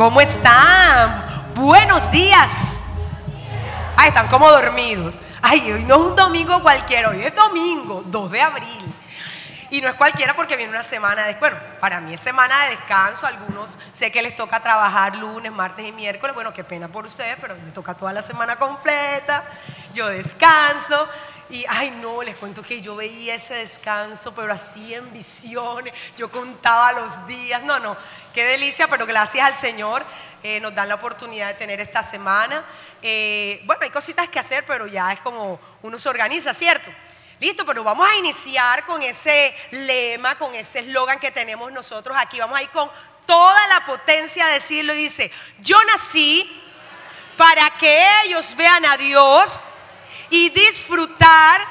¿Cómo están? Buenos días. Ay, están como dormidos. Ay, hoy no es un domingo cualquiera, hoy es domingo, 2 de abril. Y no es cualquiera porque viene una semana de, bueno, para mí es semana de descanso, algunos sé que les toca trabajar lunes, martes y miércoles, bueno, qué pena por ustedes, pero me toca toda la semana completa, yo descanso y, ay no, les cuento que yo veía ese descanso, pero así en visiones, yo contaba los días, no, no, qué delicia, pero gracias al Señor eh, nos dan la oportunidad de tener esta semana. Eh, bueno, hay cositas que hacer, pero ya es como uno se organiza, ¿cierto? Listo, pero vamos a iniciar con ese lema, con ese eslogan que tenemos nosotros aquí. Vamos a ir con toda la potencia a decirlo y dice, yo nací para que ellos vean a Dios y disfrutar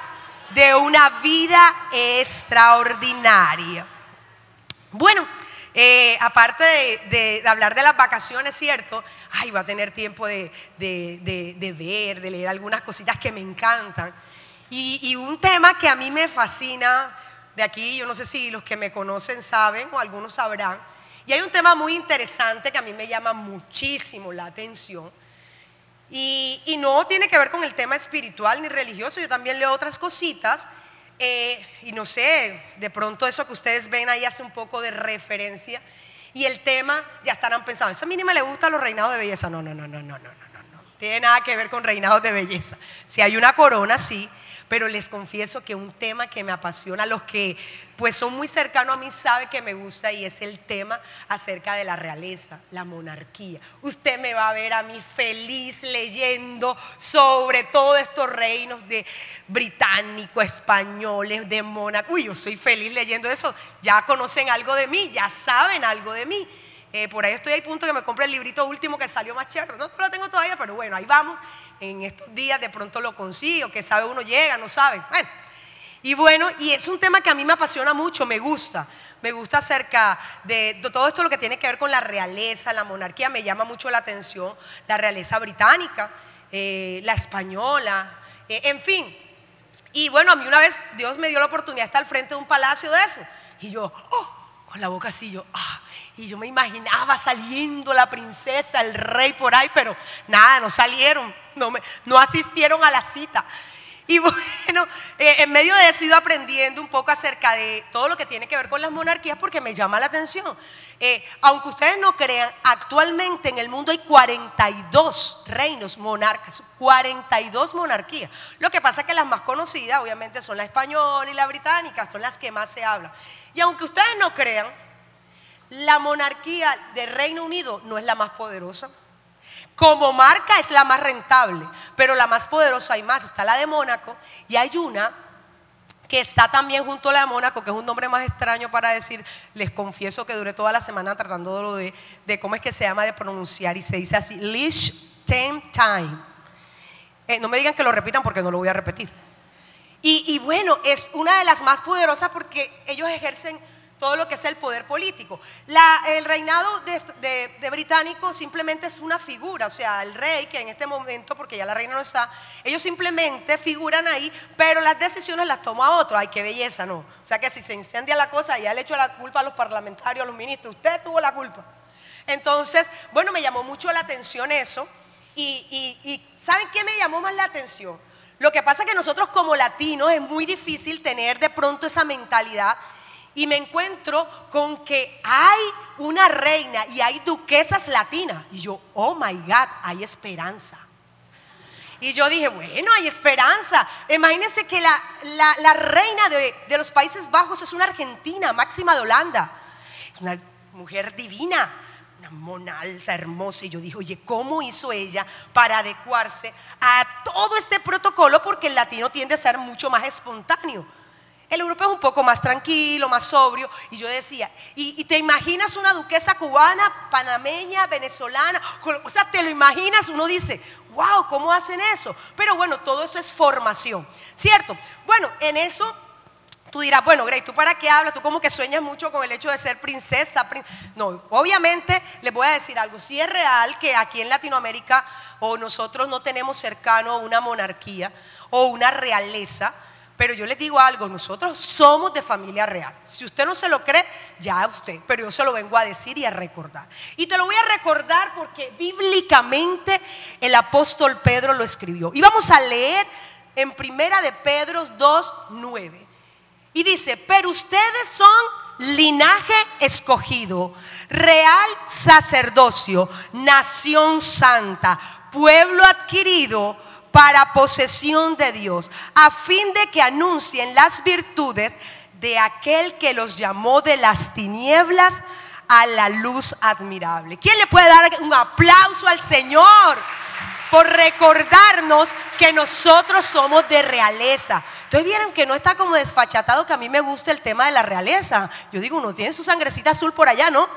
de una vida extraordinaria. Bueno, eh, aparte de, hablar de las vacaciones, ¿cierto? Ay, va a tener tiempo de, de ver, de leer algunas cositas que me encantan. Y, un tema que a mí me fascina de aquí, yo no sé si los que me conocen saben o algunos sabrán, y hay un tema muy interesante que a mí me llama muchísimo la atención. Y, no tiene que ver con el tema espiritual ni religioso, yo también leo otras cositas. Eh, y no sé, de pronto eso que ustedes ven ahí hace un poco de referencia. Y el tema, ya estarán pensando, esa mínima le gusta los reinados de belleza. No, no, no, no, no, no, no, no. Tiene nada que ver con reinados de belleza. Si hay una corona, sí, pero les confieso que un tema que me apasiona, los que pues son muy cercanos a mí saben que me gusta y es el tema acerca de la realeza, la monarquía. Usted me va a ver a mí feliz leyendo sobre todos estos reinos de británicos, españoles, de Mónaco. Uy, yo soy feliz leyendo eso. Ya conocen algo de mí, ya saben algo de mí. Eh, por ahí estoy al punto que me compré el librito último que salió más chévere. No lo tengo todavía, pero bueno, ahí vamos en estos días de pronto lo consigo, que sabe uno llega, no sabe. Bueno, y bueno, y es un tema que a mí me apasiona mucho, me gusta. Me gusta acerca de, todo esto lo que tiene que ver con la realeza, la monarquía, me llama mucho la atención, la realeza británica, eh, la española, eh, en fin. Y bueno, a mí una vez Dios me dio la oportunidad de estar al frente de un palacio de eso. Y yo, oh, con la boca así, yo, ah, y yo me imaginaba saliendo la princesa, el rey por ahí, pero nada, no salieron, no, me, no asistieron a la cita. Y bueno, eh, en medio de eso he ido aprendiendo un poco acerca de todo lo que tiene que ver con las monarquías porque me llama la atención. Eh, aunque ustedes no crean, actualmente en el mundo hay 42 reinos monarcas, 42 monarquías. Lo que pasa es que las más conocidas obviamente son la española y la británica, son las que más se hablan. Y aunque ustedes no crean, la monarquía del Reino Unido no es la más poderosa. Como marca es la más rentable, pero la más poderosa hay más. Está la de Mónaco y hay una que está también junto a la de Mónaco, que es un nombre más extraño para decir, les confieso que duré toda la semana tratando de, de cómo es que se llama de pronunciar y se dice así, Liechtenstein. Eh, no me digan que lo repitan porque no lo voy a repetir. Y, y bueno, es una de las más poderosas porque ellos ejercen todo lo que es el poder político. el reinado de, británico simplemente es una figura, o sea, el rey, que en este momento, porque ya la reina no está, ellos simplemente figuran ahí, pero las decisiones las toma otro. Ay, qué belleza, ¿no? O sea que si se incendia la cosa, ya le echo la culpa a los parlamentarios, a los ministros, usted tuvo la culpa. Entonces, bueno, me llamó mucho la atención eso. Y, y ¿saben qué me llamó más la atención? Lo que pasa es que nosotros como latinos es muy difícil tener de pronto esa mentalidad y me encuentro con que hay una reina y hay duquesas latinas. Y yo, oh my God, hay esperanza. Y yo dije, bueno, hay esperanza. Imagínense que la, reina de, de, los Países Bajos es una argentina, Máxima de Holanda. Una mujer divina, una mona alta, hermosa. Y yo dije, oye, ¿cómo hizo ella para adecuarse a todo este protocolo? Porque el latino tiende a ser mucho más espontáneo. El europeo es un poco más tranquilo, más sobrio. Y yo decía, ¿y, te imaginas una duquesa cubana, panameña, venezolana? O sea, te lo imaginas, uno dice, wow, ¿cómo hacen eso? Pero bueno, todo eso es formación, ¿cierto? Bueno, en eso tú dirás, bueno, Grey, ¿tú para qué hablas? Tú como que sueñas mucho con el hecho de ser princesa. no, obviamente les voy a decir algo. Si es real que aquí en Latinoamérica o nosotros no tenemos cercano una monarquía o una realeza, Pero yo les digo algo, nosotros somos de familia real. Si usted no se lo cree, ya usted, pero yo se lo vengo a decir y a recordar. Y te lo voy a recordar porque bíblicamente el apóstol Pedro lo escribió. Y vamos a leer en primera de Pedro 2, 9. Y dice, pero ustedes son linaje escogido, real sacerdocio, nación santa, pueblo adquirido para posesión de Dios, a fin de que anuncien las virtudes de aquel que los llamó de las tinieblas a la luz admirable. ¿Quién le puede dar un aplauso al Señor por recordarnos que nosotros somos de realeza? Entonces vieron que no está como desfachatado que a mí me gusta el tema de la realeza. Yo digo, uno tiene su sangrecita azul por allá, ¿no?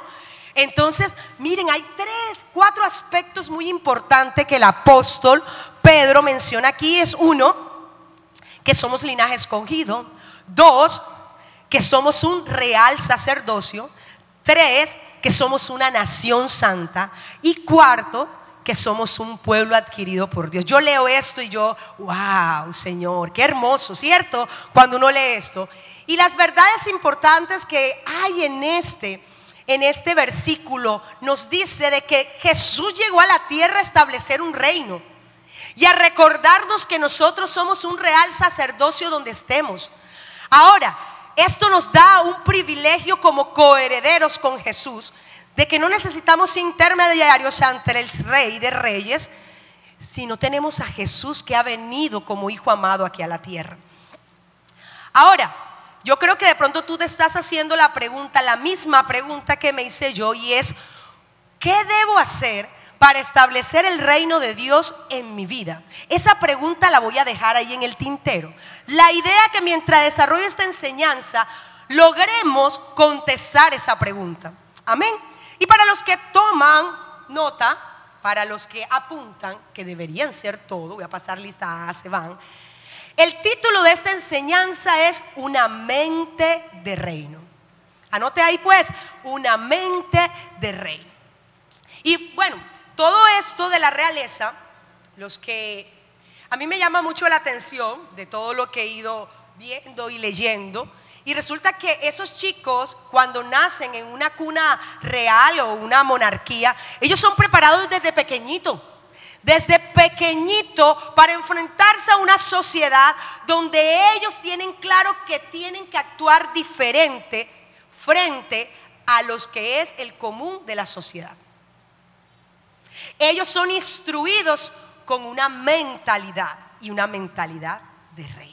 Entonces, miren, hay tres, cuatro aspectos muy importantes que el apóstol Pedro menciona aquí. Es uno, que somos linaje escogido. Dos, que somos un real sacerdocio. Tres, que somos una nación santa. Y cuarto, que somos un pueblo adquirido por Dios. Yo leo esto y yo, wow, Señor, qué hermoso, ¿cierto? Cuando uno lee esto. Y las verdades importantes que hay en este, en este versículo nos dice de que Jesús llegó a la tierra a establecer un reino y a recordarnos que nosotros somos un real sacerdocio donde estemos. Ahora, esto nos da un privilegio como coherederos con Jesús de que no necesitamos intermediarios ante el Rey de Reyes, sino tenemos a Jesús que ha venido como Hijo amado aquí a la tierra. Ahora, yo creo que de pronto tú te estás haciendo la pregunta, la misma pregunta que me hice yo, y es, ¿qué debo hacer para establecer el reino de Dios en mi vida? Esa pregunta la voy a dejar ahí en el tintero. La idea que mientras desarrollo esta enseñanza, logremos contestar esa pregunta. Amén. Y para los que toman nota, para los que apuntan, que deberían ser todo, voy a pasar lista A, se van. El título de esta enseñanza es Una mente de reino. Anote ahí pues, una mente de reino. Y bueno, todo esto de la realeza, los que a mí me llama mucho la atención de todo lo que he ido viendo y leyendo, y resulta que esos chicos, cuando nacen en una cuna real o una monarquía, ellos son preparados desde pequeñito. Desde pequeñito para enfrentarse a una sociedad donde ellos tienen claro que tienen que actuar diferente frente a los que es el común de la sociedad. Ellos son instruidos con una mentalidad y una mentalidad de rey.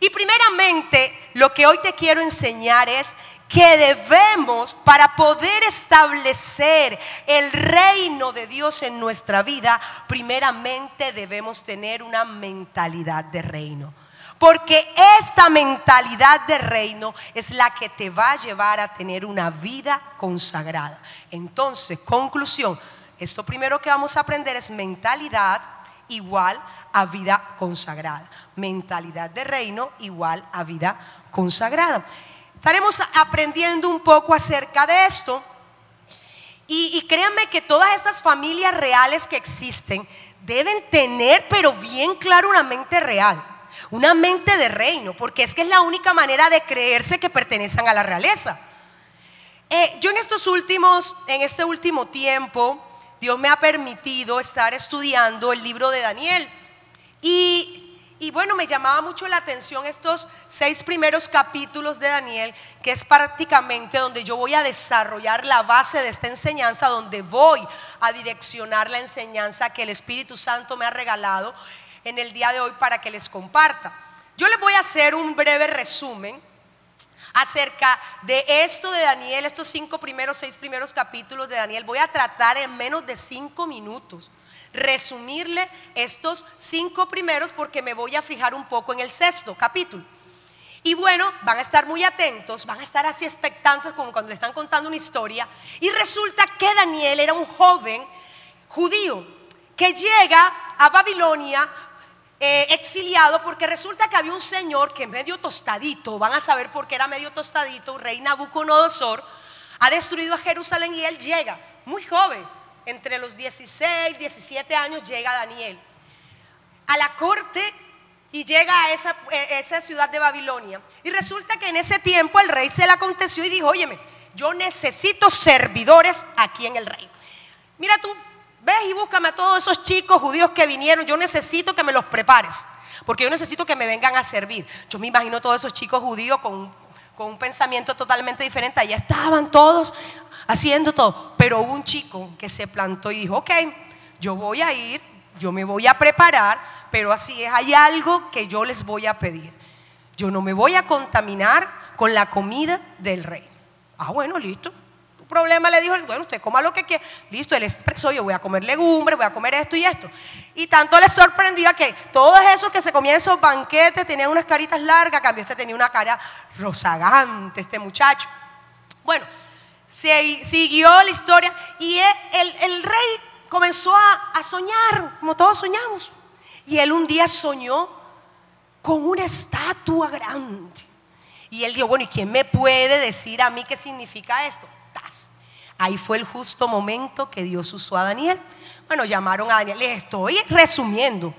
Y primeramente lo que hoy te quiero enseñar es que debemos, para poder establecer el reino de Dios en nuestra vida, primeramente debemos tener una mentalidad de reino. Porque esta mentalidad de reino es la que te va a llevar a tener una vida consagrada. Entonces, conclusión, esto primero que vamos a aprender es mentalidad igual a vida consagrada. Mentalidad de reino igual a vida consagrada. Estaremos aprendiendo un poco acerca de esto. Y, créanme que todas estas familias reales que existen deben tener, pero bien claro, una mente real. Una mente de reino, porque es que es la única manera de creerse que pertenecen a la realeza. Eh, yo en estos últimos, en este último tiempo, Dios me ha permitido estar estudiando el libro de Daniel. Y, bueno, me llamaba mucho la atención estos seis primeros capítulos de Daniel, que es prácticamente donde yo voy a desarrollar la base de esta enseñanza, donde voy a direccionar la enseñanza que el Espíritu Santo me ha regalado en el día de hoy para que les comparta. Yo les voy a hacer un breve resumen acerca de esto de Daniel, estos cinco primeros, seis primeros capítulos de Daniel. Voy a tratar en menos de cinco minutos resumirle estos cinco primeros porque me voy a fijar un poco en el sexto capítulo. Y bueno, van a estar muy atentos, van a estar así expectantes como cuando le están contando una historia. Y resulta que Daniel era un joven judío que llega a Babilonia eh, exiliado porque resulta que había un señor que medio tostadito, van a saber por qué era medio tostadito, rey Nabucodonosor, ha destruido a Jerusalén y él llega, muy joven, entre los 16, 17 años llega Daniel a la corte y llega a esa, e, esa, ciudad de Babilonia. Y resulta que en ese tiempo el rey se le aconteció y dijo, óyeme, yo necesito servidores aquí en el reino. Mira tú, ves y búscame a todos esos chicos judíos que vinieron, yo necesito que me los prepares, porque yo necesito que me vengan a servir. Yo me imagino todos esos chicos judíos con, con un pensamiento totalmente diferente, allá estaban todos haciendo todo, pero hubo un chico que se plantó y dijo, ok, yo voy a ir, yo me voy a preparar, pero así es, hay algo que yo les voy a pedir. Yo no me voy a contaminar con la comida del rey. Ah, bueno, listo. Problema le dijo, bueno, usted coma lo que quiera. Listo, él expresó, yo voy a comer legumbres, voy a comer esto y esto. Y tanto le sorprendía que todos esos que se comían esos banquetes tenían unas caritas largas, cambio este tenía una cara rozagante, este muchacho. Bueno, se, siguió la historia y el, rey comenzó a soñar, como todos soñamos. Y él un día soñó con una estatua grande. Y él dijo, bueno, ¿y quién me puede decir a mí qué significa esto? Ahí fue el justo momento que Dios usó a Daniel. Bueno, llamaron a Daniel. Le estoy resumiendo.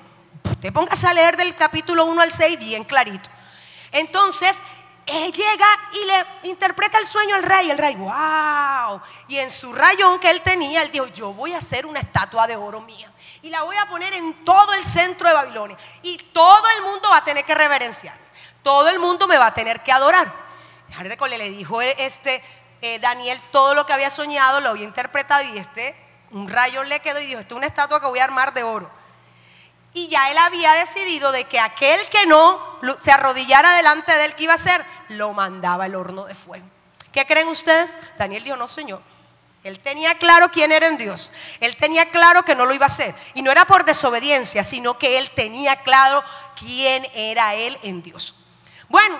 Usted póngase a leer del capítulo 1 al 6 bien clarito. Entonces, él llega y le interpreta el sueño al rey. El rey, wow. Y en su rayón que él tenía, él dijo, yo voy a hacer una estatua de oro mía y la voy a poner en todo el centro de Babilonia. Y todo el mundo va a tener que reverenciar. Todo el mundo me va a tener que adorar. le dijo este eh, Daniel todo lo que había soñado, lo había interpretado y este, un rayo le quedó y dijo, esto es una estatua que voy a armar de oro. Y ya él había decidido de que aquel que no se arrodillara delante de él, ¿qué iba a hacer? Lo mandaba al horno de fuego. ¿Qué creen ustedes? Daniel dijo, no, Señor, él tenía claro quién era en Dios. Él tenía claro que no lo iba a hacer. Y no era por desobediencia, sino que él tenía claro quién era él en Dios. Bueno,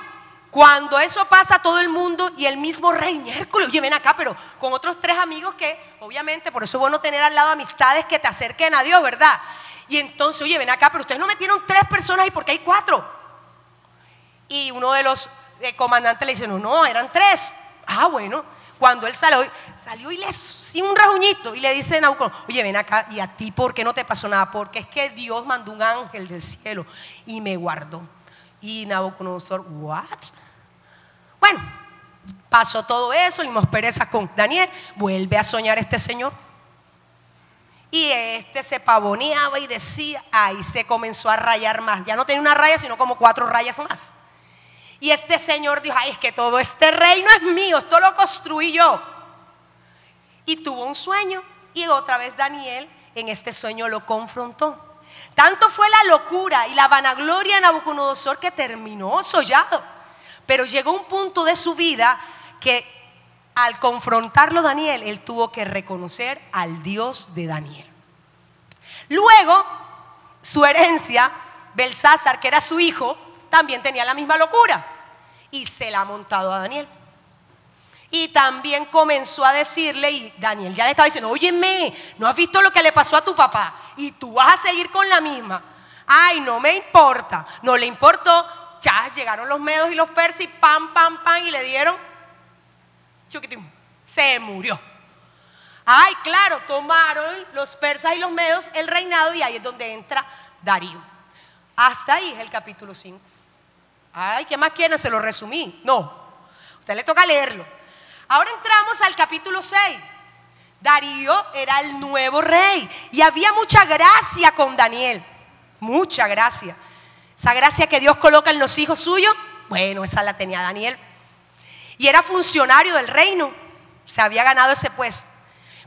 cuando eso pasa todo el mundo y el mismo rey Hércules, oye, ven acá, pero con otros tres amigos que, obviamente, por eso es bueno tener al lado amistades que te acerquen a Dios, ¿verdad? Y entonces, oye, ven acá, pero ustedes no metieron tres personas y porque hay cuatro. Y uno de los eh, comandantes le dice, no, no, eran tres. Ah, bueno. Cuando él salió, salió y le sí, un rajuñito y le dice a Nabucodonosor, oye, ven acá, ¿y a ti por qué no te pasó nada? Porque es que Dios mandó un ángel del cielo y me guardó. Y Nabucodonosor, ¿what? Bueno, pasó todo eso, limos pereza con Daniel, vuelve a soñar este señor. Y este se pavoneaba y decía, ahí se comenzó a rayar más. Ya no tenía una raya, sino como cuatro rayas más. Y este señor dijo, ay, es que todo este reino es mío, esto lo construí yo. Y tuvo un sueño y otra vez Daniel en este sueño lo confrontó. Tanto fue la locura y la vanagloria de Nabucodonosor que terminó sollado. Pero llegó un punto de su vida que al confrontarlo Daniel, él tuvo que reconocer al Dios de Daniel. Luego, su herencia, Belsázar, que era su hijo, también tenía la misma locura y se la ha montado a Daniel. Y también comenzó a decirle, y Daniel ya le estaba diciendo, óyeme, ¿no has visto lo que le pasó a tu papá? Y tú vas a seguir con la misma. Ay, no me importa. No le importó. Ya llegaron los medos y los persas y pam, pam, pam, y le dieron, se murió. Ay, claro, tomaron los persas y los medos el reinado y ahí es donde entra Darío. Hasta ahí es el capítulo 5. Ay, ¿qué más quieren? Se lo resumí. No, a usted le toca leerlo. Ahora entramos al capítulo 6. Darío era el nuevo rey y había mucha gracia con Daniel. Mucha gracia. Esa gracia que Dios coloca en los hijos suyos, bueno, esa la tenía Daniel. Y era funcionario del reino. Se había ganado ese puesto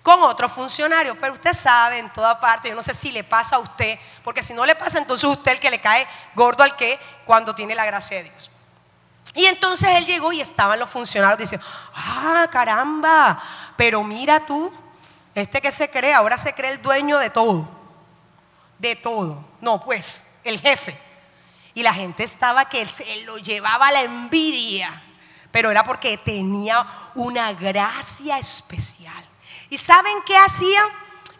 con otro funcionario. Pero usted sabe en toda parte, yo no sé si le pasa a usted, porque si no le pasa, entonces usted el que le cae gordo al que cuando tiene la gracia de Dios. Y entonces él llegó y estaban los funcionarios diciendo, ah, caramba, pero mira tú, este que se cree, ahora se cree el dueño de todo, de todo. No, pues, el jefe. Y la gente estaba que él lo llevaba la envidia, pero era porque tenía una gracia especial. ¿Y saben qué hacían?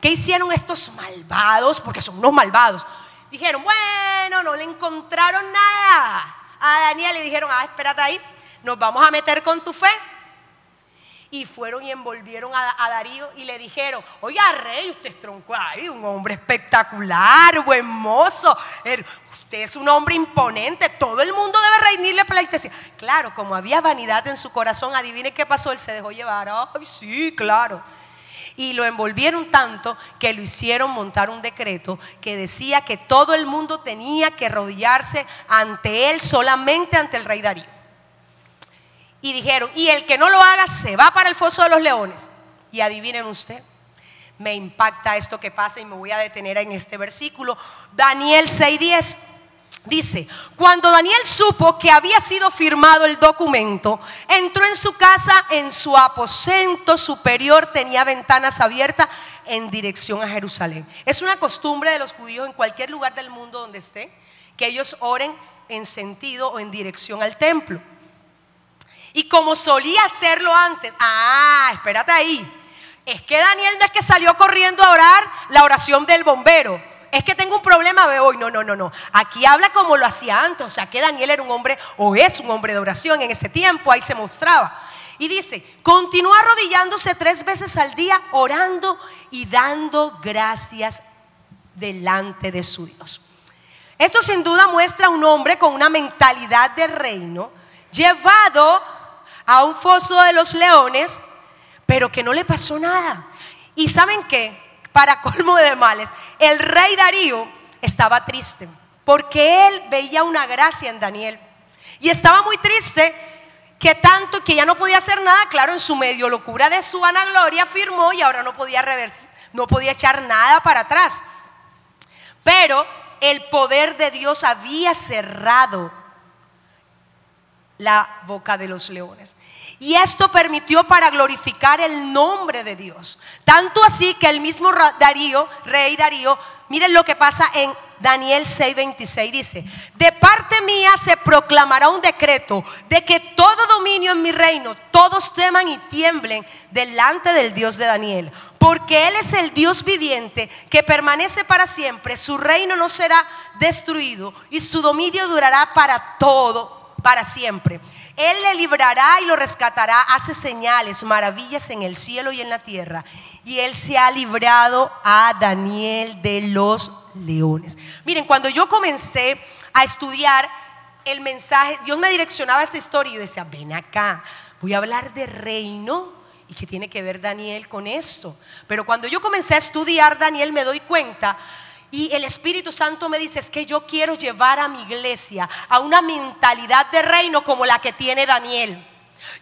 ¿Qué hicieron estos malvados? Porque son unos malvados. Dijeron, bueno, no le encontraron nada a Daniel y dijeron, ah, espérate ahí, nos vamos a meter con tu fe. Y fueron y envolvieron a, Darío y le dijeron, oiga rey, usted es tronco ahí, un hombre espectacular, buen mozo, er, usted es un hombre imponente, todo el mundo debe reinirle pleitesía. Claro, como había vanidad en su corazón, adivine qué pasó, él se dejó llevar, ay sí, claro. Y lo envolvieron tanto que lo hicieron montar un decreto que decía que todo el mundo tenía que arrodillarse ante él, solamente ante el rey Darío y dijeron, y el que no lo haga se va para el foso de los leones. Y adivinen usted, me impacta esto que pasa y me voy a detener en este versículo. Daniel 6:10 dice, cuando Daniel supo que había sido firmado el documento, entró en su casa, en su aposento superior tenía ventanas abiertas en dirección a Jerusalén. Es una costumbre de los judíos en cualquier lugar del mundo donde esté, que ellos oren en sentido o en dirección al templo. Y como solía hacerlo antes, ah, espérate ahí. Es que Daniel no es que salió corriendo a orar la oración del bombero. Es que tengo un problema, veo hoy. No, no, no, no. Aquí habla como lo hacía antes. O sea, que Daniel era un hombre o es un hombre de oración en ese tiempo. Ahí se mostraba. Y dice, continúa arrodillándose tres veces al día, orando y dando gracias delante de su Dios. Esto sin duda muestra a un hombre con una mentalidad de reino, llevado a un foso de los leones, pero que no le pasó nada. Y saben qué, para colmo de males, el rey Darío estaba triste, porque él veía una gracia en Daniel. Y estaba muy triste que tanto que ya no podía hacer nada, claro, en su medio locura de su vanagloria firmó y ahora no podía reverse, no podía echar nada para atrás. Pero el poder de Dios había cerrado la boca de los leones. Y esto permitió para glorificar el nombre de Dios. Tanto así que el mismo Darío, rey Darío, miren lo que pasa en Daniel 6:26, dice, de parte mía se proclamará un decreto de que todo dominio en mi reino, todos teman y tiemblen delante del Dios de Daniel. Porque Él es el Dios viviente que permanece para siempre, su reino no será destruido y su dominio durará para todo para siempre. Él le librará y lo rescatará, hace señales, maravillas en el cielo y en la tierra. Y él se ha librado a Daniel de los leones. Miren, cuando yo comencé a estudiar el mensaje, Dios me direccionaba a esta historia y yo decía, ven acá, voy a hablar de reino y que tiene que ver Daniel con esto. Pero cuando yo comencé a estudiar Daniel me doy cuenta y el Espíritu Santo me dice, es que yo quiero llevar a mi iglesia a una mentalidad de reino como la que tiene Daniel.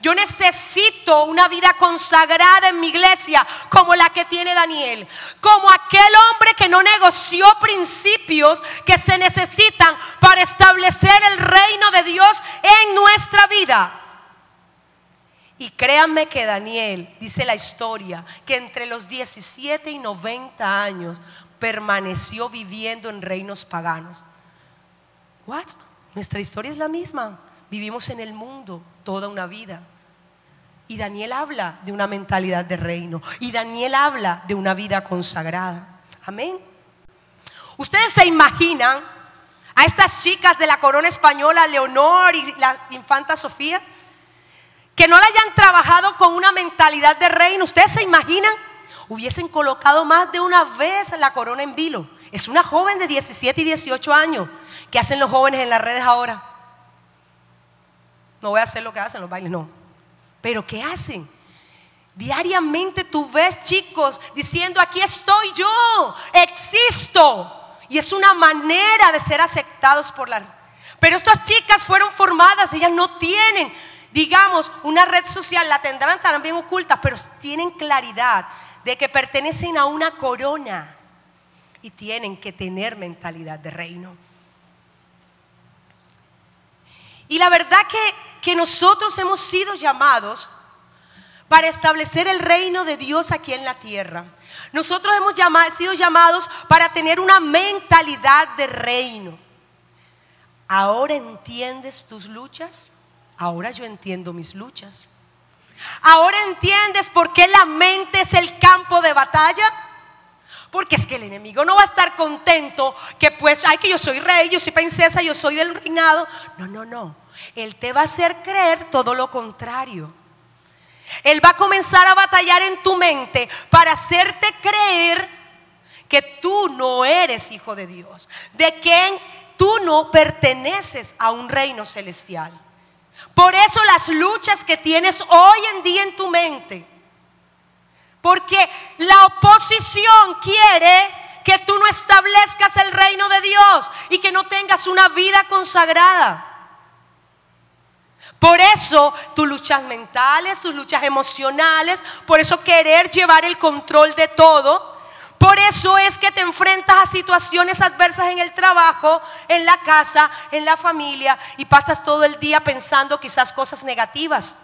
Yo necesito una vida consagrada en mi iglesia como la que tiene Daniel. Como aquel hombre que no negoció principios que se necesitan para establecer el reino de Dios en nuestra vida. Y créanme que Daniel, dice la historia, que entre los 17 y 90 años permaneció viviendo en reinos paganos. What? Nuestra historia es la misma. Vivimos en el mundo toda una vida. Y Daniel habla de una mentalidad de reino. Y Daniel habla de una vida consagrada. Amén. Ustedes se imaginan a estas chicas de la corona española, Leonor y la infanta Sofía, que no la hayan trabajado con una mentalidad de reino. ¿Ustedes se imaginan? Hubiesen colocado más de una vez la corona en vilo. Es una joven de 17 y 18 años. ¿Qué hacen los jóvenes en las redes ahora? No voy a hacer lo que hacen los bailes, no. Pero ¿qué hacen? Diariamente tú ves chicos diciendo, aquí estoy yo, existo. Y es una manera de ser aceptados por la... Pero estas chicas fueron formadas, ellas no tienen, digamos, una red social, la tendrán también oculta, pero tienen claridad de que pertenecen a una corona y tienen que tener mentalidad de reino. Y la verdad que, que nosotros hemos sido llamados para establecer el reino de Dios aquí en la tierra. Nosotros hemos sido llamados para tener una mentalidad de reino. ¿Ahora entiendes tus luchas? Ahora yo entiendo mis luchas. Ahora entiendes por qué la mente es el campo de batalla. Porque es que el enemigo no va a estar contento que pues, ay, que yo soy rey, yo soy princesa, yo soy del reinado. No, no, no. Él te va a hacer creer todo lo contrario. Él va a comenzar a batallar en tu mente para hacerte creer que tú no eres hijo de Dios, de que tú no perteneces a un reino celestial. Por eso las luchas que tienes hoy en día en tu mente, porque la oposición quiere que tú no establezcas el reino de Dios y que no tengas una vida consagrada. Por eso tus luchas mentales, tus luchas emocionales, por eso querer llevar el control de todo, por eso es que te enfrentas a situaciones adversas en el trabajo, en la casa, en la familia y pasas todo el día pensando quizás cosas negativas.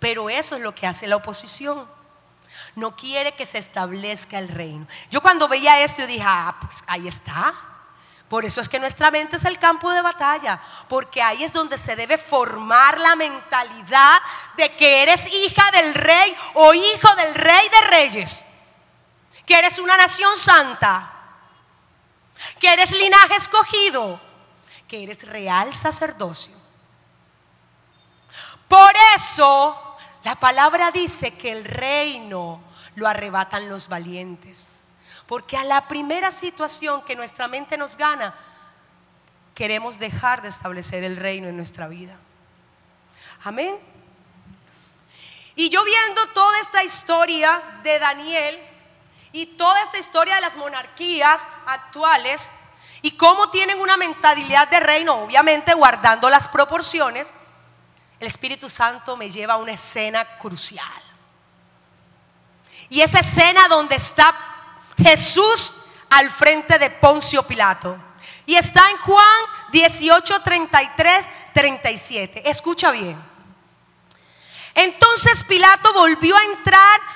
Pero eso es lo que hace la oposición no quiere que se establezca el reino. Yo cuando veía esto yo dije, ah, pues ahí está. Por eso es que nuestra mente es el campo de batalla, porque ahí es donde se debe formar la mentalidad de que eres hija del rey o hijo del rey de reyes, que eres una nación santa, que eres linaje escogido, que eres real sacerdocio. Por eso la palabra dice que el reino lo arrebatan los valientes. Porque a la primera situación que nuestra mente nos gana, queremos dejar de establecer el reino en nuestra vida. Amén. Y yo viendo toda esta historia de Daniel y toda esta historia de las monarquías actuales y cómo tienen una mentalidad de reino, obviamente guardando las proporciones, el Espíritu Santo me lleva a una escena crucial. Y esa escena donde está Jesús al frente de Poncio Pilato. Y está en Juan 18, 33, 37. Escucha bien. Entonces Pilato volvió a entrar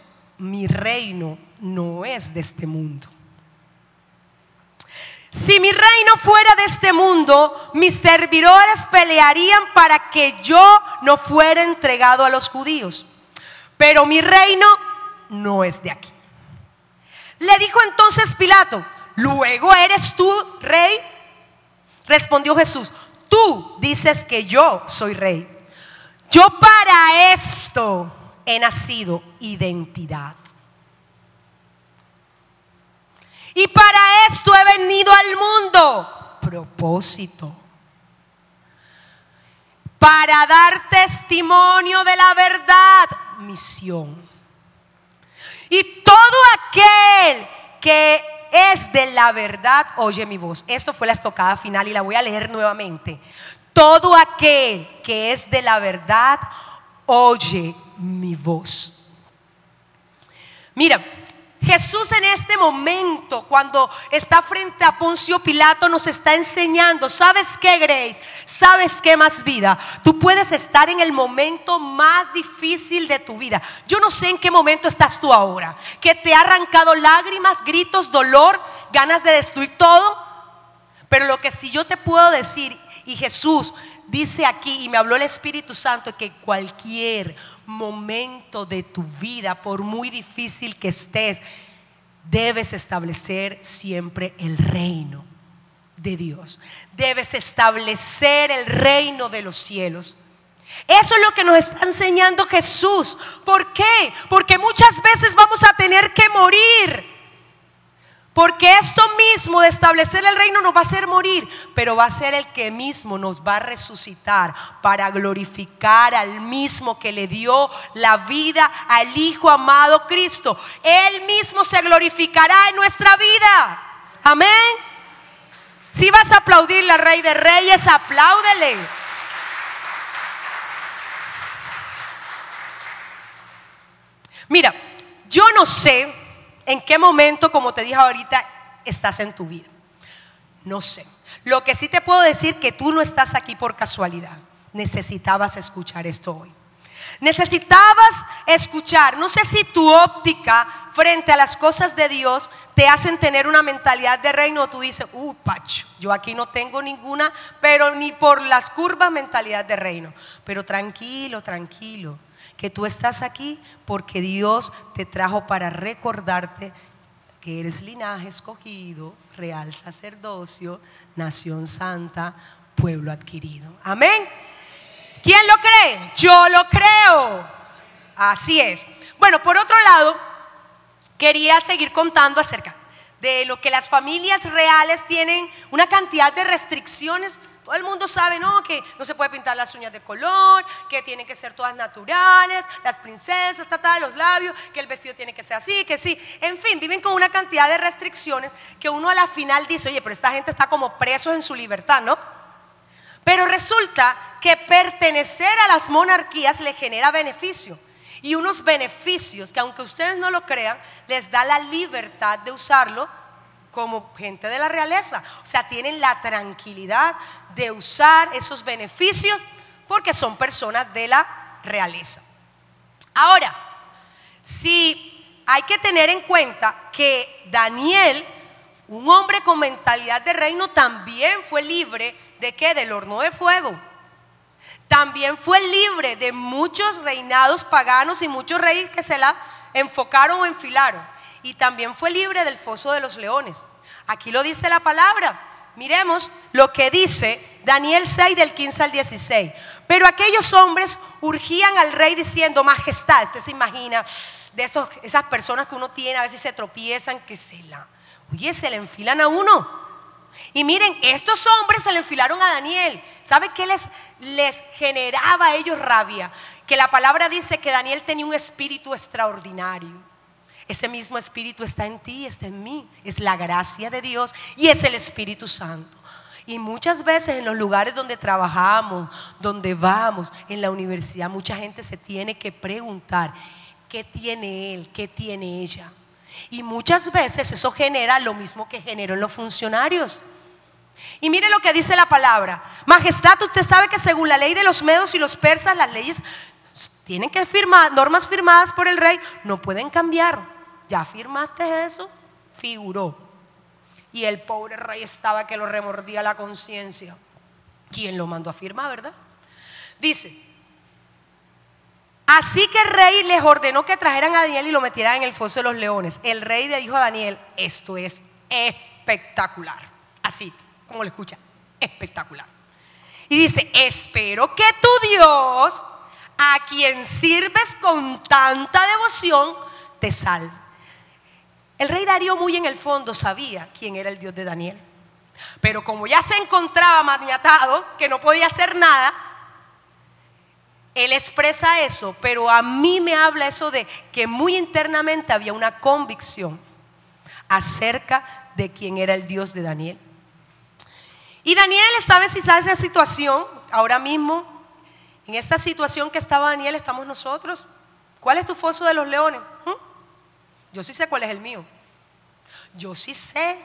mi reino no es de este mundo. Si mi reino fuera de este mundo, mis servidores pelearían para que yo no fuera entregado a los judíos. Pero mi reino no es de aquí. Le dijo entonces Pilato, ¿luego eres tú rey? Respondió Jesús, tú dices que yo soy rey. Yo para esto he nacido identidad. Y para esto he venido al mundo, propósito. Para dar testimonio de la verdad, misión. Y todo aquel que es de la verdad, oye mi voz. Esto fue la estocada final y la voy a leer nuevamente. Todo aquel que es de la verdad, oye mi voz. Mira, Jesús en este momento, cuando está frente a Poncio Pilato, nos está enseñando, ¿sabes qué, Grace? ¿Sabes qué más vida? Tú puedes estar en el momento más difícil de tu vida. Yo no sé en qué momento estás tú ahora, que te ha arrancado lágrimas, gritos, dolor, ganas de destruir todo. Pero lo que sí yo te puedo decir, y Jesús dice aquí, y me habló el Espíritu Santo, que cualquier momento de tu vida, por muy difícil que estés, debes establecer siempre el reino de Dios. Debes establecer el reino de los cielos. Eso es lo que nos está enseñando Jesús. ¿Por qué? Porque muchas veces vamos a tener que morir porque esto mismo de establecer el reino nos va a hacer morir, pero va a ser el que mismo nos va a resucitar para glorificar al mismo que le dio la vida al Hijo amado Cristo. Él mismo se glorificará en nuestra vida. Amén. Si vas a aplaudirle al Rey de Reyes, apláudele. Mira, yo no sé en qué momento, como te dije ahorita, estás en tu vida. No sé. Lo que sí te puedo decir que tú no estás aquí por casualidad. Necesitabas escuchar esto hoy. Necesitabas escuchar. No sé si tu óptica frente a las cosas de Dios te hacen tener una mentalidad de reino. Tú dices, uh, Pacho, yo aquí no tengo ninguna, pero ni por las curvas mentalidad de reino. Pero tranquilo, tranquilo, que tú estás aquí porque Dios te trajo para recordarte que eres linaje escogido, real sacerdocio, nación santa, pueblo adquirido. Amén. ¿Quién lo cree? Yo lo creo. Así es. Bueno, por otro lado, quería seguir contando acerca de lo que las familias reales tienen una cantidad de restricciones. Todo el mundo sabe, ¿no? Que no se puede pintar las uñas de color, que tienen que ser todas naturales, las princesas, tal, los labios, que el vestido tiene que ser así, que sí. En fin, viven con una cantidad de restricciones que uno a la final dice, oye, pero esta gente está como presos en su libertad, ¿no? Pero resulta que pertenecer a las monarquías le genera beneficio. Y unos beneficios que aunque ustedes no lo crean, les da la libertad de usarlo como gente de la realeza. O sea, tienen la tranquilidad de usar esos beneficios porque son personas de la realeza. Ahora, si hay que tener en cuenta que Daniel, un hombre con mentalidad de reino, también fue libre ¿De qué? Del horno de fuego. También fue libre de muchos reinados paganos y muchos reyes que se la enfocaron o enfilaron. Y también fue libre del foso de los leones. Aquí lo dice la palabra. Miremos lo que dice Daniel 6 del 15 al 16. Pero aquellos hombres urgían al rey diciendo, majestad, usted se imagina de esos, esas personas que uno tiene, a veces se tropiezan, que se la, oye, se le enfilan a uno. Y miren, estos hombres se le enfilaron a Daniel. ¿Sabe qué les, les generaba a ellos rabia? Que la palabra dice que Daniel tenía un espíritu extraordinario. Ese mismo espíritu está en ti, está en mí. Es la gracia de Dios y es el Espíritu Santo. Y muchas veces en los lugares donde trabajamos, donde vamos, en la universidad, mucha gente se tiene que preguntar, ¿qué tiene él? ¿Qué tiene ella? Y muchas veces eso genera lo mismo que generó en los funcionarios. Y mire lo que dice la palabra. Majestad, usted sabe que según la ley de los medos y los persas, las leyes tienen que firmar, normas firmadas por el rey, no pueden cambiar. Ya firmaste eso, figuró. Y el pobre rey estaba que lo remordía la conciencia. ¿Quién lo mandó a firmar, verdad? Dice, así que el rey les ordenó que trajeran a Daniel y lo metieran en el foso de los leones. El rey le dijo a Daniel, esto es espectacular. Así, como lo escucha, espectacular. Y dice, espero que tu Dios, a quien sirves con tanta devoción, te salve. El rey Darío muy en el fondo sabía quién era el Dios de Daniel. Pero como ya se encontraba maniatado, que no podía hacer nada, él expresa eso, pero a mí me habla eso de que muy internamente había una convicción acerca de quién era el Dios de Daniel. Y Daniel estaba en esa situación, ahora mismo, en esta situación que estaba Daniel, estamos nosotros. ¿Cuál es tu foso de los leones? ¿Mm? Yo sí sé cuál es el mío. Yo sí sé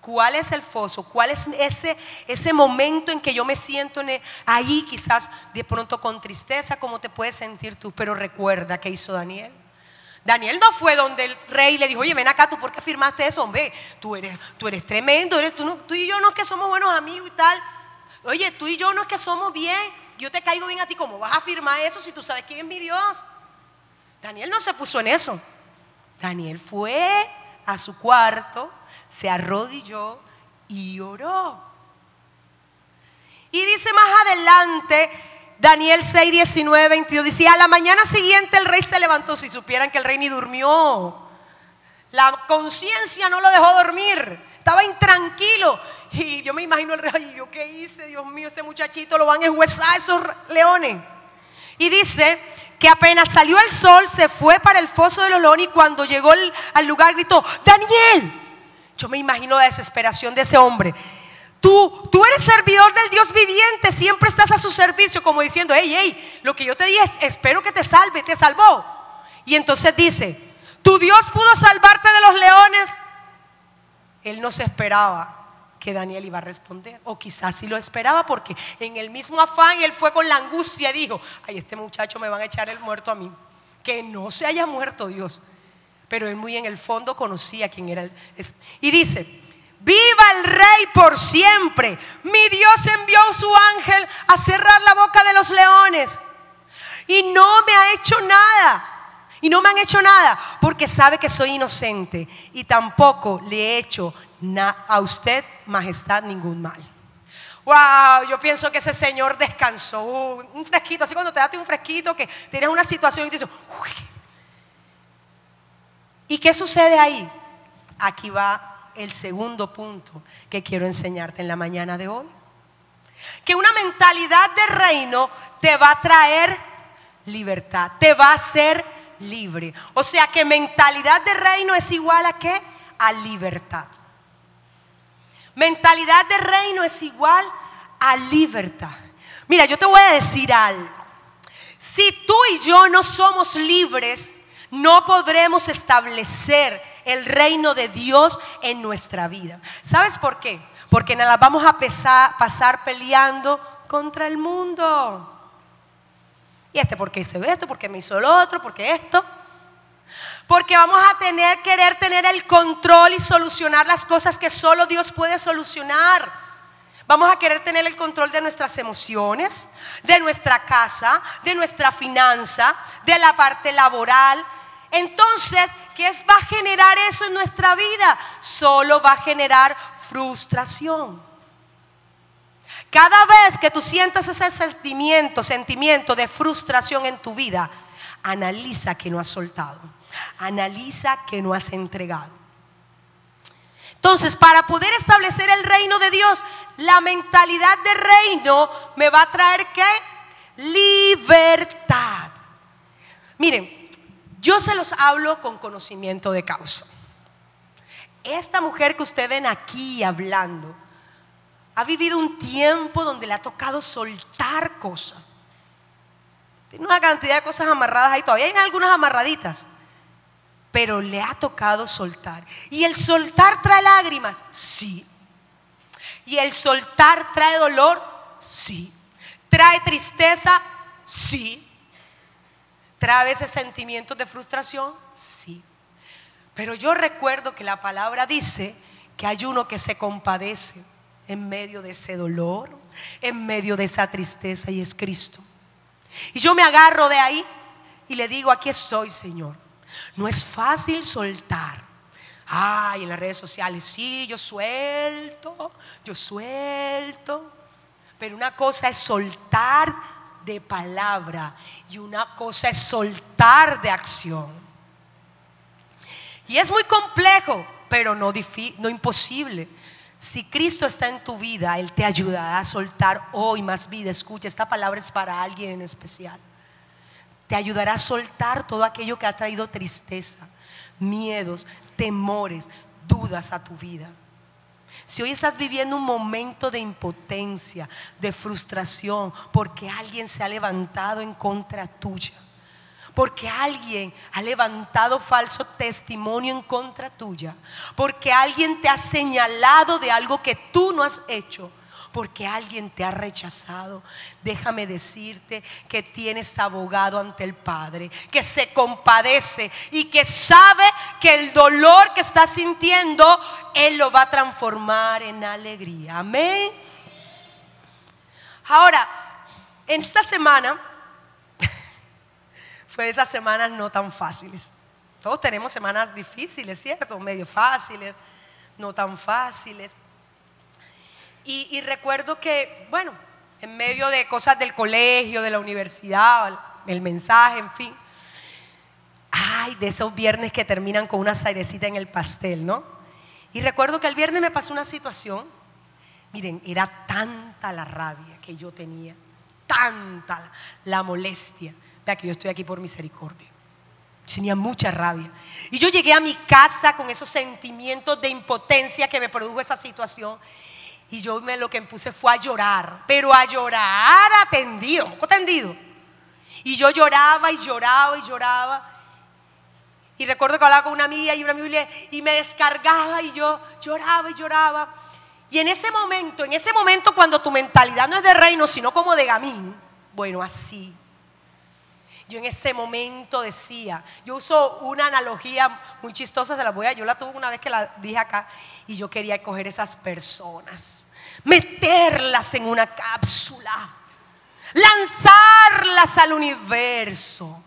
cuál es el foso, cuál es ese, ese momento en que yo me siento en ahí quizás de pronto con tristeza, como te puedes sentir tú. Pero recuerda que hizo Daniel. Daniel no fue donde el rey le dijo, oye, ven acá, ¿tú por qué firmaste eso, hombre? Tú eres, tú eres tremendo, tú y yo no es que somos buenos amigos y tal. Oye, tú y yo no es que somos bien, yo te caigo bien a ti, ¿cómo vas a firmar eso si tú sabes quién es mi Dios? Daniel no se puso en eso. Daniel fue a su cuarto, se arrodilló y oró. Y dice más adelante, Daniel 6, 19, 22 dice, a la mañana siguiente el rey se levantó, si supieran que el rey ni durmió. La conciencia no lo dejó dormir, estaba intranquilo. Y yo me imagino el rey, yo qué hice? Dios mío, ese muchachito lo van a enhuesar esos leones. Y dice que apenas salió el sol, se fue para el foso de los leones y cuando llegó al lugar gritó, Daniel. Yo me imagino la desesperación de ese hombre. Tú, tú eres servidor del Dios viviente, siempre estás a su servicio, como diciendo, hey, hey, lo que yo te dije, espero que te salve, te salvó. Y entonces dice, tu Dios pudo salvarte de los leones. Él no se esperaba que Daniel iba a responder. O quizás sí lo esperaba porque en el mismo afán él fue con la angustia y dijo, ay, este muchacho me van a echar el muerto a mí. Que no se haya muerto Dios. Pero él muy en el fondo conocía quién era. El, y dice, viva el rey por siempre. Mi Dios envió a su ángel a cerrar la boca de los leones. Y no me ha hecho nada. Y no me han hecho nada porque sabe que soy inocente y tampoco le he hecho a usted, majestad, ningún mal. Wow, yo pienso que ese señor descansó. un fresquito, así cuando te das un fresquito que tienes una situación y te dices. ¿y qué sucede ahí? Aquí va el segundo punto que quiero enseñarte en la mañana de hoy. Que una mentalidad de reino te va a traer libertad, te va a hacer libre. O sea que mentalidad de reino es igual a qué? A libertad. Mentalidad de reino es igual a libertad. Mira, yo te voy a decir algo. Si tú y yo no somos libres, no podremos establecer el reino de Dios en nuestra vida. ¿Sabes por qué? Porque nos la vamos a pasar peleando contra el mundo. Y este, ¿por qué hice esto? ¿Por qué me hizo lo otro? ¿Por qué esto? Porque vamos a tener, querer tener el control y solucionar las cosas que solo Dios puede solucionar. Vamos a querer tener el control de nuestras emociones, de nuestra casa, de nuestra finanza, de la parte laboral. Entonces, ¿qué va a generar eso en nuestra vida? Solo va a generar frustración. Cada vez que tú sientas ese sentimiento, sentimiento de frustración en tu vida, analiza que no has soltado. Analiza que no has entregado. Entonces, para poder establecer el reino de Dios, la mentalidad de reino me va a traer qué? Libertad. Miren, yo se los hablo con conocimiento de causa. Esta mujer que ustedes ven aquí hablando, ha vivido un tiempo donde le ha tocado soltar cosas. Tiene una cantidad de cosas amarradas ahí, todavía hay algunas amarraditas pero le ha tocado soltar. ¿Y el soltar trae lágrimas? Sí. ¿Y el soltar trae dolor? Sí. ¿Trae tristeza? Sí. ¿Trae a veces sentimientos de frustración? Sí. Pero yo recuerdo que la palabra dice que hay uno que se compadece en medio de ese dolor, en medio de esa tristeza y es Cristo. Y yo me agarro de ahí y le digo, aquí estoy, Señor. No es fácil soltar. Ay, en las redes sociales, sí, yo suelto, yo suelto. Pero una cosa es soltar de palabra y una cosa es soltar de acción. Y es muy complejo, pero no, no imposible. Si Cristo está en tu vida, Él te ayudará a soltar hoy más vida. Escucha, esta palabra es para alguien en especial te ayudará a soltar todo aquello que ha traído tristeza, miedos, temores, dudas a tu vida. Si hoy estás viviendo un momento de impotencia, de frustración, porque alguien se ha levantado en contra tuya, porque alguien ha levantado falso testimonio en contra tuya, porque alguien te ha señalado de algo que tú no has hecho, porque alguien te ha rechazado. Déjame decirte que tienes abogado ante el Padre, que se compadece y que sabe que el dolor que estás sintiendo, Él lo va a transformar en alegría. Amén. Ahora, en esta semana, fue esas semanas no tan fáciles. Todos tenemos semanas difíciles, ¿cierto? Medio fáciles, no tan fáciles. Y, recuerdo que, bueno, en medio de cosas del colegio, de la universidad, el mensaje, en fin. Ay, de esos viernes que terminan con una sairecita en el pastel, ¿no? Y recuerdo que el viernes me pasó una situación. Miren, era tanta la rabia que yo tenía, tanta la molestia. de que yo estoy aquí por misericordia. Tenía mucha rabia. Y yo llegué a mi casa con esos sentimientos de impotencia que me produjo esa situación. Y yo me lo que me puse fue a llorar, pero a llorar atendido, atendido. Y yo lloraba y lloraba y lloraba. Y recuerdo que hablaba con una amiga y una amiga y me descargaba y yo lloraba y lloraba. Y en ese momento, en ese momento cuando tu mentalidad no es de reino, sino como de gamín, bueno, así. Yo en ese momento decía, yo uso una analogía muy chistosa, se la voy a, yo la tuve una vez que la dije acá, y yo quería coger esas personas, meterlas en una cápsula, lanzarlas al universo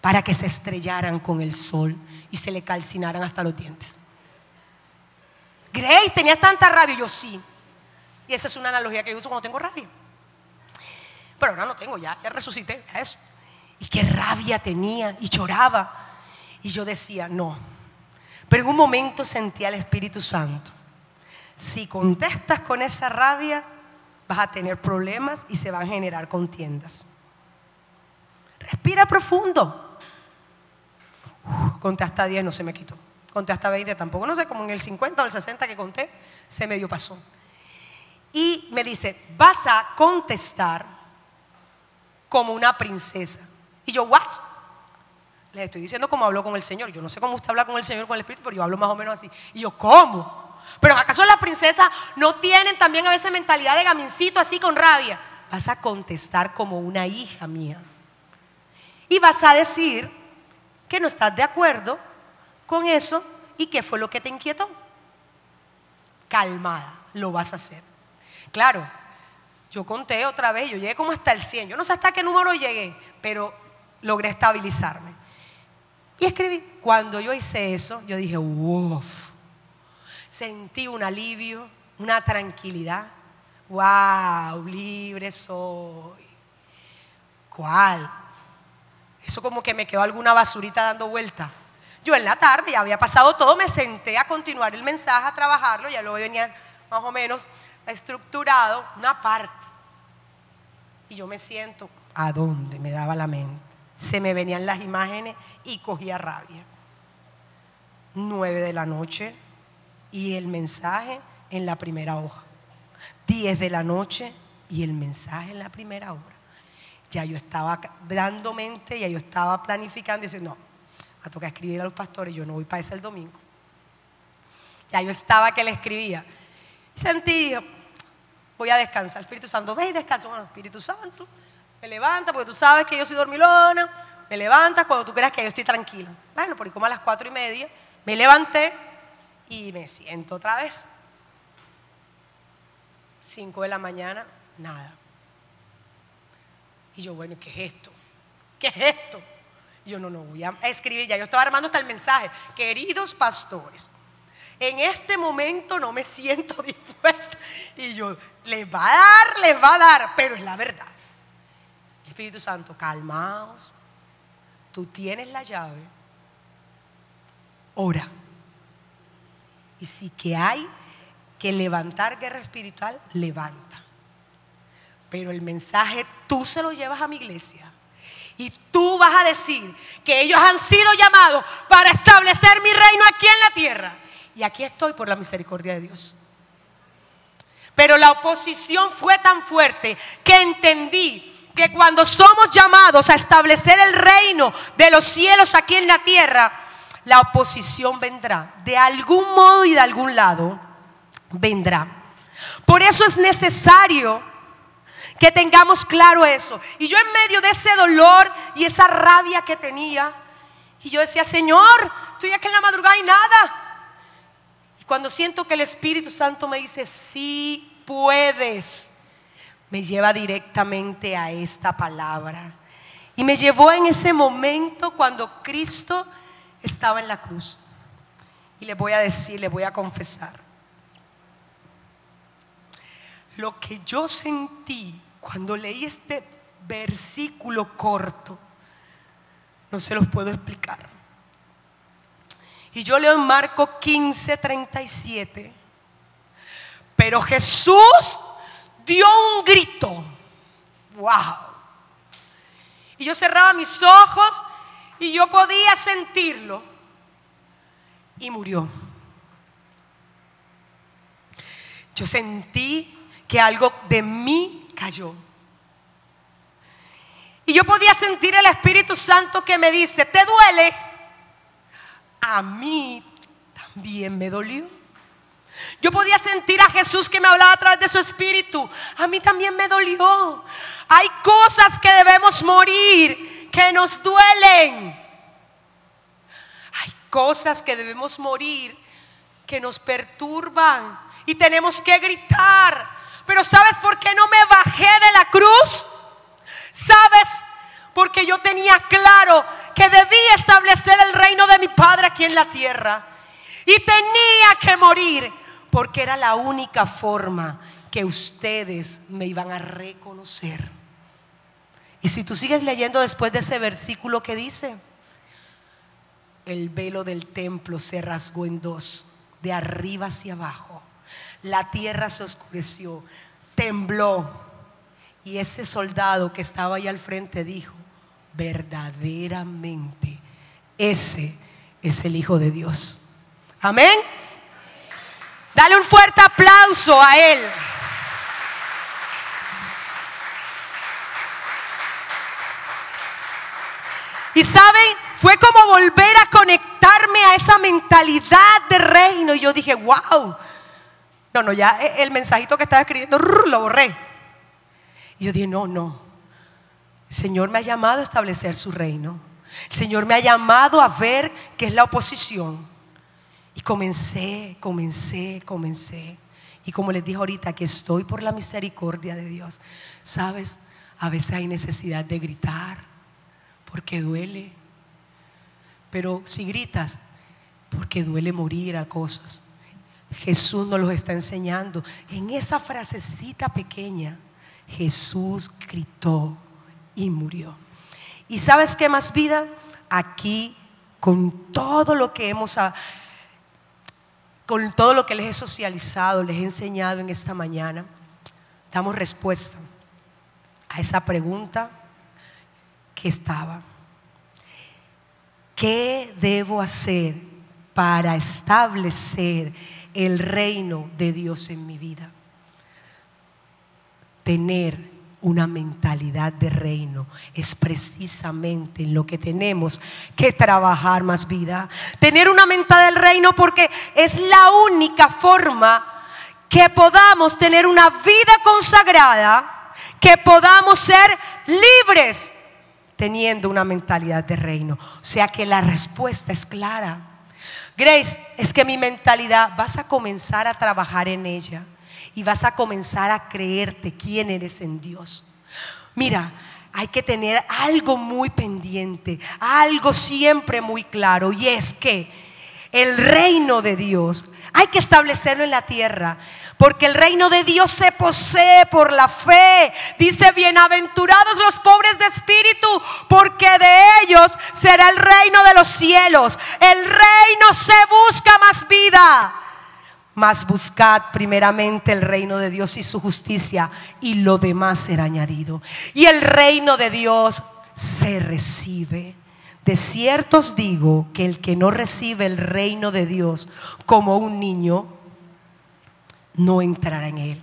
para que se estrellaran con el sol y se le calcinaran hasta los dientes. Grace, ¿tenías tanta rabia? yo sí. Y esa es una analogía que uso cuando tengo rabia. Pero ahora no tengo, ya, resucité eso. Y qué rabia tenía y lloraba. Y yo decía, no. Pero en un momento sentí al Espíritu Santo. Si contestas con esa rabia, vas a tener problemas y se van a generar contiendas. Respira profundo. conté hasta 10, no se me quitó conté hasta 20 tampoco, no sé, como en el 50 o el 60 que conté, se medio pasó. Y me dice, vas a contestar como una princesa. Y yo, ¿what? Le estoy diciendo como habló con el Señor. Yo no sé cómo usted habla con el Señor, con el Espíritu, pero yo hablo más o menos así. Y yo, ¿cómo? Pero ¿acaso las princesas no tienen también a veces mentalidad de gamincito así con rabia? Vas a contestar como una hija mía. Y vas a decir que no estás de acuerdo con eso y qué fue lo que te inquietó. Calmada, lo vas a hacer. Claro, yo conté otra vez, yo llegué como hasta el 100. Yo no sé hasta qué número llegué, pero logré estabilizarme. Y escribí. Cuando yo hice eso, yo dije, uff, sentí un alivio, una tranquilidad. Wow, libre soy. ¿Cuál? Eso como que me quedó alguna basurita dando vuelta. Yo en la tarde, ya había pasado todo, me senté a continuar el mensaje, a trabajarlo, ya lo venía más o menos estructurado, una parte. Y yo me siento, ¿a dónde me daba la mente? Se me venían las imágenes y cogía rabia. Nueve de la noche y el mensaje en la primera hoja. Diez de la noche y el mensaje en la primera hora. Ya yo estaba dando mente, ya yo estaba planificando y diciendo, no, a tocar escribir a los pastores, yo no voy para ese el domingo. Ya yo estaba que le escribía. Sentí, voy a descansar. Espíritu Santo, ve y descansa. Bueno, Espíritu Santo, me levanta, porque tú sabes que yo soy dormilona. Me levantas cuando tú creas que yo estoy tranquilo. Bueno, porque como a las cuatro y media me levanté y me siento otra vez. Cinco de la mañana, nada. Y yo, bueno, ¿qué es esto? ¿Qué es esto? yo no, no voy a escribir ya. Yo estaba armando hasta el mensaje. Queridos pastores, en este momento no me siento dispuesta. Y yo, les va a dar, les va a dar, pero es la verdad. Espíritu Santo, calmaos. Tú tienes la llave. Ora. Y si que hay que levantar guerra espiritual, levanta. Pero el mensaje tú se lo llevas a mi iglesia. Y tú vas a decir que ellos han sido llamados para establecer mi reino aquí en la tierra. Y aquí estoy por la misericordia de Dios. Pero la oposición fue tan fuerte que entendí que cuando somos llamados a establecer el reino de los cielos aquí en la tierra, la oposición vendrá. De algún modo y de algún lado vendrá. Por eso es necesario que tengamos claro eso. Y yo en medio de ese dolor y esa rabia que tenía, y yo decía, Señor, estoy aquí en la madrugada y nada. Y cuando siento que el Espíritu Santo me dice, sí puedes, me lleva directamente a esta palabra. Y me llevó en ese momento cuando Cristo estaba en la cruz. Y le voy a decir, le voy a confesar. Lo que yo sentí cuando leí este versículo corto, no se los puedo explicar. Y yo leo en Marco 15, 37. Pero Jesús dio un grito. ¡Wow! Y yo cerraba mis ojos y yo podía sentirlo. Y murió. Yo sentí que algo de mí cayó. Y yo podía sentir el Espíritu Santo que me dice, ¿te duele? A mí también me dolió. Yo podía sentir a Jesús que me hablaba a través de su espíritu. A mí también me dolió. Hay cosas que debemos morir, que nos duelen. Hay cosas que debemos morir, que nos perturban. Y tenemos que gritar. Pero ¿sabes por qué no me bajé de la cruz? ¿Sabes? Porque yo tenía claro que debía establecer el reino de mi Padre aquí en la tierra. Y tenía que morir porque era la única forma que ustedes me iban a reconocer. Y si tú sigues leyendo después de ese versículo que dice, el velo del templo se rasgó en dos, de arriba hacia abajo. La tierra se oscureció, tembló. Y ese soldado que estaba ahí al frente dijo, verdaderamente, ese es el Hijo de Dios. Amén. Dale un fuerte aplauso a Él. Y saben, fue como volver a conectarme a esa mentalidad de reino. Y yo dije, wow. No, no, ya el mensajito que estaba escribiendo lo borré. Y yo dije, no, no. El Señor me ha llamado a establecer su reino. El Señor me ha llamado a ver qué es la oposición. Y comencé, comencé, comencé. Y como les dije ahorita, que estoy por la misericordia de Dios. Sabes, a veces hay necesidad de gritar, porque duele. Pero si gritas, porque duele morir a cosas. Jesús nos los está enseñando. En esa frasecita pequeña, Jesús gritó y murió. ¿Y sabes qué más vida? Aquí, con todo lo que hemos con todo lo que les he socializado, les he enseñado en esta mañana, damos respuesta a esa pregunta que estaba. ¿Qué debo hacer para establecer el reino de Dios en mi vida? Tener una mentalidad de reino. Es precisamente en lo que tenemos que trabajar más vida. Tener una mentalidad del reino porque es la única forma que podamos tener una vida consagrada, que podamos ser libres teniendo una mentalidad de reino. O sea que la respuesta es clara. Grace, es que mi mentalidad vas a comenzar a trabajar en ella y vas a comenzar a creerte quién eres en Dios. Mira, hay que tener algo muy pendiente, algo siempre muy claro, y es que el reino de Dios hay que establecerlo en la tierra. Porque el reino de Dios se posee por la fe. Dice, bienaventurados los pobres de espíritu, porque de ellos será el reino de los cielos. El reino se busca más vida. Mas buscad primeramente el reino de Dios y su justicia y lo demás será añadido. Y el reino de Dios se recibe. De cierto os digo que el que no recibe el reino de Dios como un niño, no entrará en él.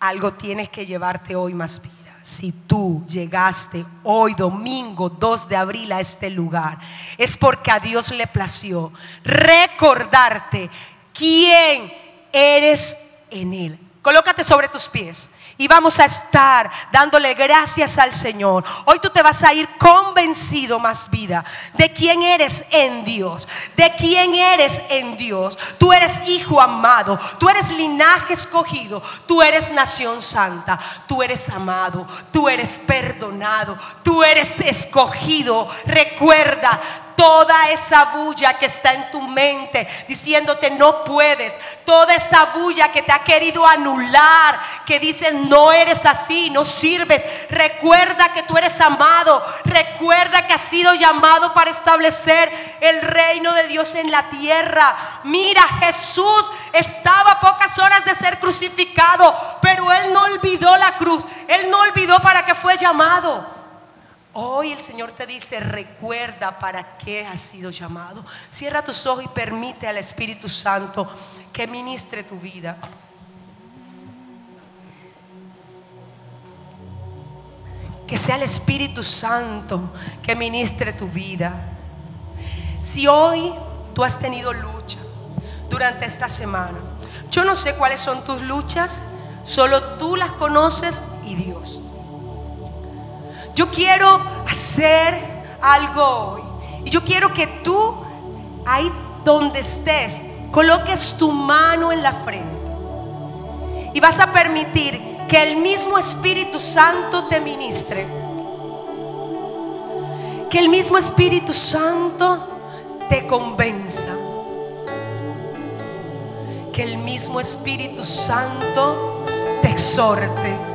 Algo tienes que llevarte hoy más vida. Si tú llegaste hoy domingo 2 de abril a este lugar, es porque a Dios le plació recordarte quién eres en Él. Colócate sobre tus pies y vamos a estar dándole gracias al Señor. Hoy tú te vas a ir convencido más vida de quién eres en Dios, de quién eres en Dios. Tú eres hijo amado, tú eres linaje escogido, tú eres nación santa, tú eres amado, tú eres perdonado, tú eres escogido. Recuerda, toda esa bulla que está en tu mente diciéndote no puedes, toda esa bulla que te ha querido anular, que dice no eres así, no sirves. Recuerda que tú eres amado, recuerda que has sido llamado para establecer el reino de Dios en la tierra. Mira, Jesús estaba a pocas horas de ser crucificado, pero él no olvidó la cruz, él no olvidó para qué fue llamado. Hoy el Señor te dice, recuerda para qué has sido llamado. Cierra tus ojos y permite al Espíritu Santo que ministre tu vida. Que sea el Espíritu Santo que ministre tu vida. Si hoy tú has tenido lucha, durante esta semana. Yo no sé cuáles son tus luchas, solo tú las conoces y Dios. Yo quiero hacer algo hoy. Y yo quiero que tú, ahí donde estés, coloques tu mano en la frente. Y vas a permitir que el mismo Espíritu Santo te ministre. Que el mismo Espíritu Santo te convenza. Que el mismo Espíritu Santo te exhorte.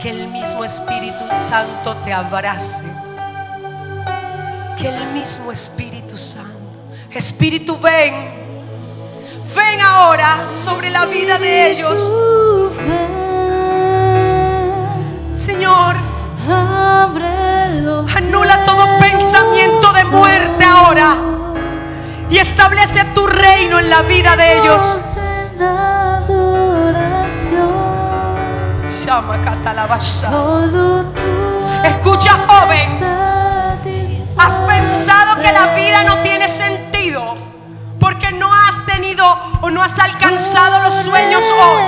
Que el mismo Espíritu Santo te abrace. Que el mismo Espíritu Santo. Espíritu, ven. Ven ahora sobre la vida de ellos. Señor, anula todo pensamiento de muerte ahora y establece tu reino en la vida de ellos. Escucha, joven. Has pensado que la vida no tiene sentido porque no has tenido o no has alcanzado los sueños hoy.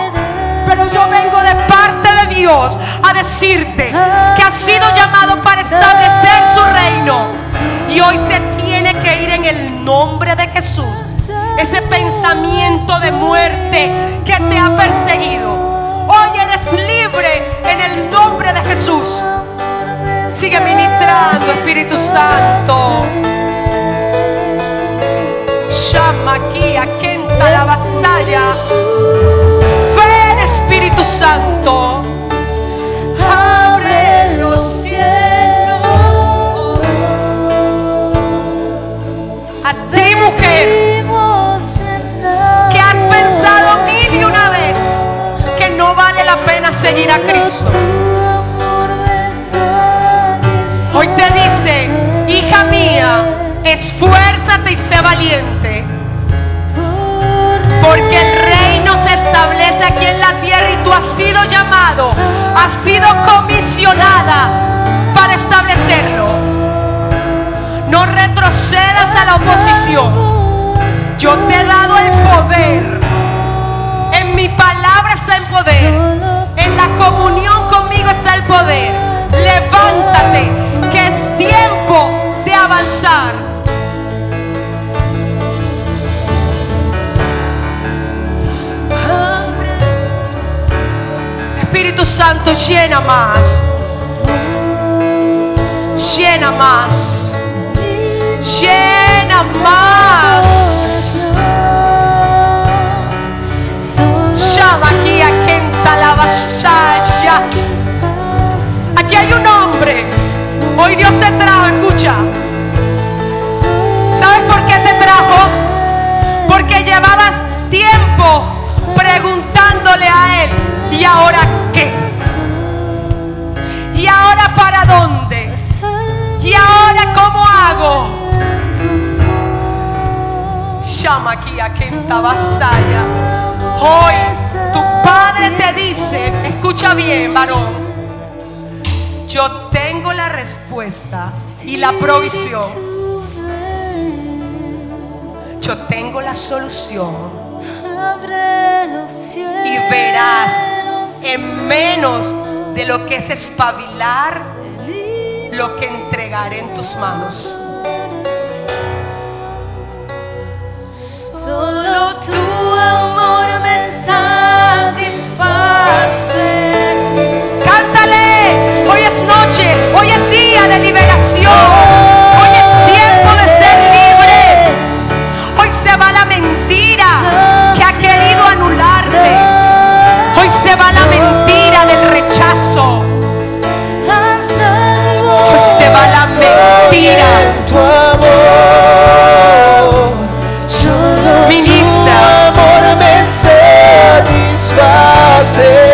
Pero yo vengo de parte de Dios a decirte que has sido llamado para establecer su reino. Y hoy se tiene que ir en el nombre de Jesús. Ese pensamiento de muerte que te ha perseguido eres libre en el nombre de Jesús. Sigue ministrando, Espíritu Santo. Llama aquí a Kenta la vasalla. Ven, Espíritu Santo. Seguir a Cristo. Hoy te dice, hija mía, esfuérzate y sé valiente. Porque el reino se establece aquí en la tierra y tú has sido llamado, has sido comisionada para establecerlo. No retrocedas a la oposición. Yo te he dado el poder. En mi palabra está el poder comunión conmigo está el poder. Levántate, que es tiempo de avanzar. Espíritu Santo, llena más. Llena más. Llena más. Llama aquí a la Aquí hay un hombre. Hoy Dios te trajo, escucha. ¿Sabes por qué te trajo? Porque llevabas tiempo preguntándole a Él. ¿Y ahora qué? ¿Y ahora para dónde? ¿Y ahora cómo hago? Llama aquí a Kenta Vasaya. Hoy tu padre te dice, escucha bien, varón, yo tengo la respuesta y la provisión. Yo tengo la solución. Y verás en menos de lo que es espabilar lo que entregaré en tus manos. Solo tu amor Hoy es día de liberación. Hoy es tiempo de ser libre. Hoy se va la mentira que ha querido anularte. Hoy se va la mentira del rechazo. Hoy se va la mentira. Ministra. Satisfacer.